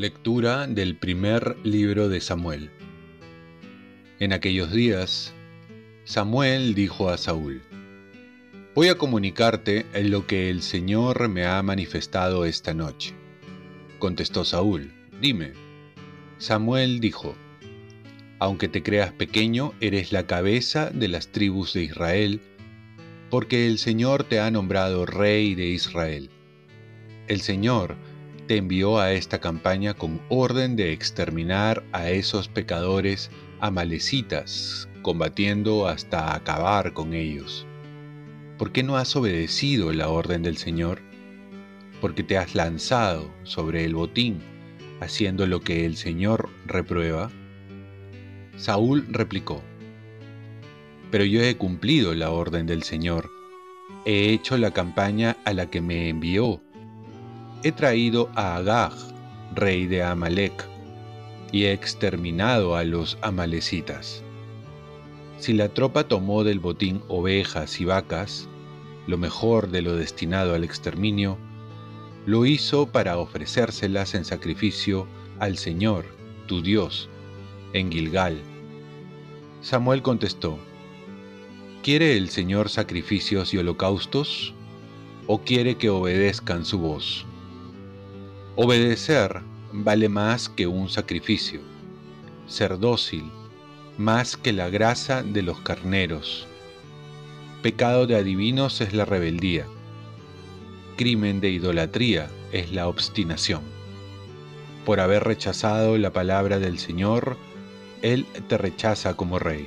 Lectura del primer libro de Samuel. En aquellos días, Samuel dijo a Saúl, Voy a comunicarte lo que el Señor me ha manifestado esta noche. Contestó Saúl, dime. Samuel dijo, Aunque te creas pequeño, eres la cabeza de las tribus de Israel, porque el Señor te ha nombrado rey de Israel. El Señor te envió a esta campaña con orden de exterminar a esos pecadores amalecitas, combatiendo hasta acabar con ellos. ¿Por qué no has obedecido la orden del Señor? Porque te has lanzado sobre el botín, haciendo lo que el Señor reprueba. Saúl replicó, Pero yo he cumplido la orden del Señor, he hecho la campaña a la que me envió he traído a Agag, rey de Amalek, y he exterminado a los amalecitas. Si la tropa tomó del botín ovejas y vacas, lo mejor de lo destinado al exterminio, lo hizo para ofrecérselas en sacrificio al Señor, tu Dios, en Gilgal. Samuel contestó, ¿Quiere el Señor sacrificios y holocaustos? ¿O quiere que obedezcan su voz? Obedecer vale más que un sacrificio, ser dócil más que la grasa de los carneros. Pecado de adivinos es la rebeldía, crimen de idolatría es la obstinación. Por haber rechazado la palabra del Señor, Él te rechaza como rey.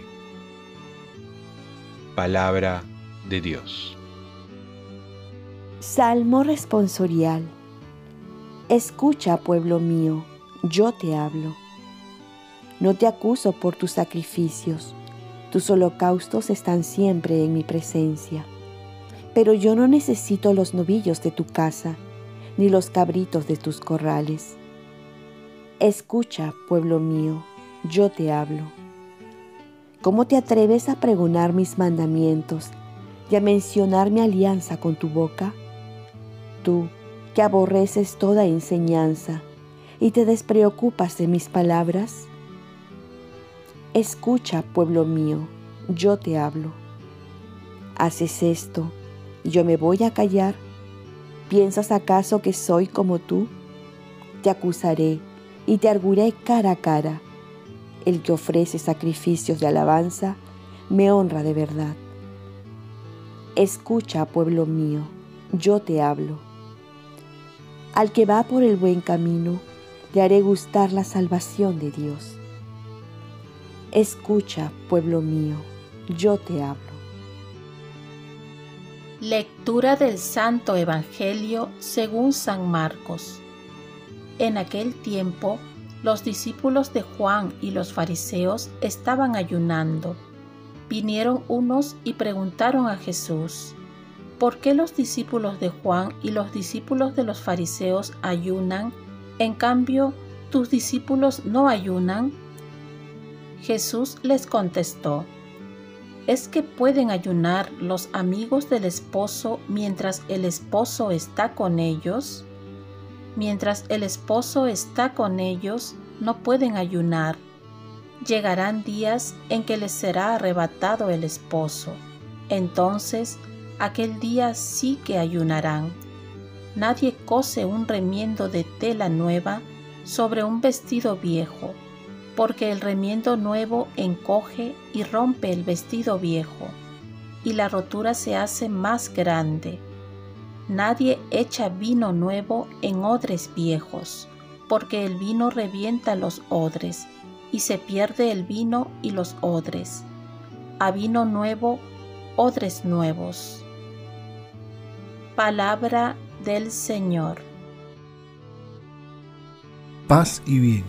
Palabra de Dios. Salmo responsorial Escucha, pueblo mío, yo te hablo. No te acuso por tus sacrificios, tus holocaustos están siempre en mi presencia. Pero yo no necesito los novillos de tu casa, ni los cabritos de tus corrales. Escucha, pueblo mío, yo te hablo. ¿Cómo te atreves a pregonar mis mandamientos y a mencionar mi alianza con tu boca? Tú, que aborreces toda enseñanza y te despreocupas de mis palabras? Escucha, pueblo mío, yo te hablo. ¿Haces esto yo me voy a callar? ¿Piensas acaso que soy como tú? Te acusaré y te arguiré cara a cara. El que ofrece sacrificios de alabanza me honra de verdad. Escucha, pueblo mío, yo te hablo. Al que va por el buen camino, le haré gustar la salvación de Dios. Escucha, pueblo mío, yo te hablo. Lectura del Santo Evangelio según San Marcos. En aquel tiempo, los discípulos de Juan y los fariseos estaban ayunando. Vinieron unos y preguntaron a Jesús, ¿por qué los discípulos de Juan y los discípulos de los fariseos ayunan, en cambio tus discípulos no ayunan? Jesús les contestó, ¿es que pueden ayunar los amigos del esposo mientras el esposo está con ellos? Mientras el esposo está con ellos, no pueden ayunar. Llegarán días en que les será arrebatado el esposo. Entonces aquel día sí que ayunarán. Nadie cose un remiendo de tela nueva sobre un vestido viejo, porque el remiendo nuevo encoge y rompe el vestido viejo, y la rotura se hace más grande. Nadie echa vino nuevo en odres viejos, porque el vino revienta los odres, y se pierde el vino y los odres. A vino nuevo, odres nuevos. Palabra del Señor. Paz y bien,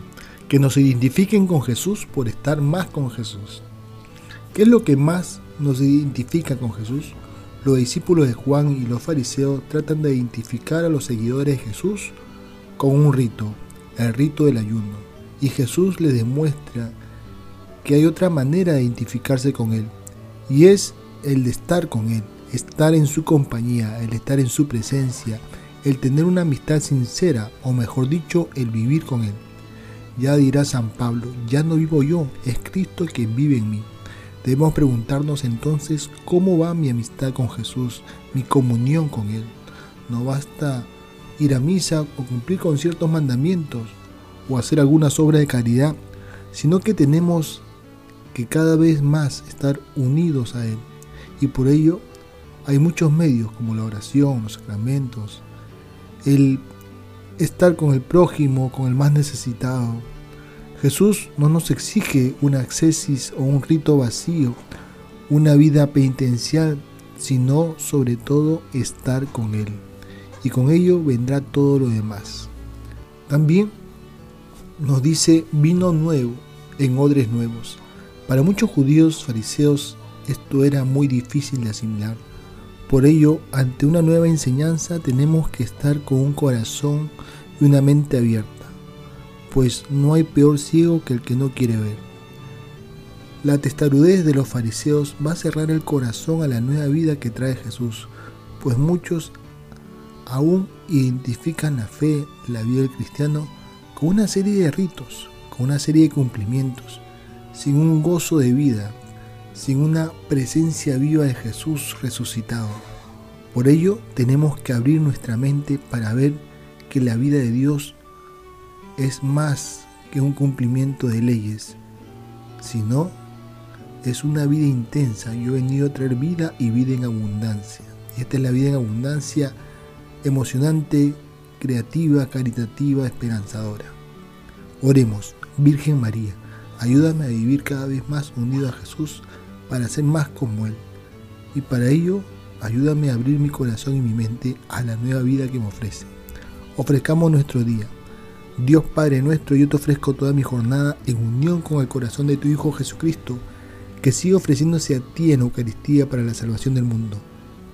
que nos identifiquen con Jesús por estar más con Jesús. ¿Qué es lo que más nos identifica con Jesús? Los discípulos de Juan y los fariseos tratan de identificar a los seguidores de Jesús con un rito, el rito del ayuno, Y Jesús le demuestra que hay otra manera de identificarse con Él, y es el de estar con Él, estar en su compañía, el estar en su presencia, el tener una amistad sincera, o mejor dicho, el vivir con Él. Ya dirá San Pablo, ya no vivo yo, es Cristo quien vive en mí. Debemos preguntarnos entonces cómo va mi amistad con Jesús, mi comunión con Él. No basta ir a misa o cumplir con ciertos mandamientos o hacer algunas obras de caridad, sino que tenemos que cada vez más estar unidos a Él. Y por ello hay muchos medios como la oración, los sacramentos, el estar con el prójimo, con el más necesitado. Jesús no nos exige una accesis o un rito vacío, una vida penitencial, sino sobre todo estar con Él. Y con ello vendrá todo lo demás. También nos dice vino nuevo en odres nuevos. Para muchos judíos fariseos esto era muy difícil de asimilar. Por ello, ante una nueva enseñanza tenemos que estar con un corazón y una mente abierta, pues no hay peor ciego que el que no quiere ver. La testarudez de los fariseos va a cerrar el corazón a la nueva vida que trae Jesús, pues muchos aún identifican la fe, la vida del cristiano, con una serie de ritos, con una serie de cumplimientos, sin un gozo de vida, sin una presencia viva de Jesús resucitado. Por ello tenemos que abrir nuestra mente para ver que la vida de Dios es más que un cumplimiento de leyes, sino es una vida intensa. Yo he venido a traer vida y vida en abundancia. Y esta es la vida en abundancia emocionante, creativa, caritativa, esperanzadora. Oremos, Virgen María Ayúdame a vivir cada vez más unido a Jesús para ser más como Él. Y para ello, ayúdame a abrir mi corazón y mi mente a la nueva vida que me ofrece. Ofrezcamos nuestro día. Dios Padre nuestro, yo te ofrezco toda mi jornada en unión con el corazón de tu Hijo Jesucristo, que sigue ofreciéndose a ti en Eucaristía para la salvación del mundo.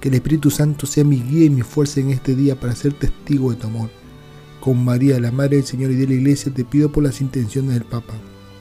Que el Espíritu Santo sea mi guía y mi fuerza en este día para ser testigo de tu amor. Con María, la Madre del Señor y de la Iglesia, te pido por las intenciones del Papa